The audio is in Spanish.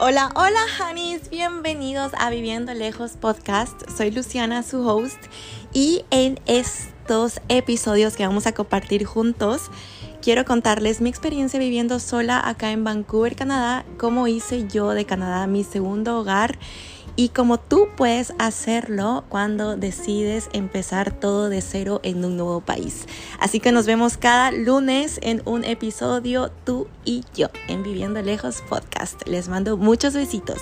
Hola, hola, honeys, bienvenidos a Viviendo Lejos Podcast. Soy Luciana, su host, y en episodios que vamos a compartir juntos, quiero contarles mi experiencia viviendo sola acá en Vancouver, Canadá, cómo hice yo de Canadá mi segundo hogar y cómo tú puedes hacerlo cuando decides empezar todo de cero en un nuevo país. Así que nos vemos cada lunes en un episodio tú y yo en Viviendo Lejos Podcast. Les mando muchos besitos.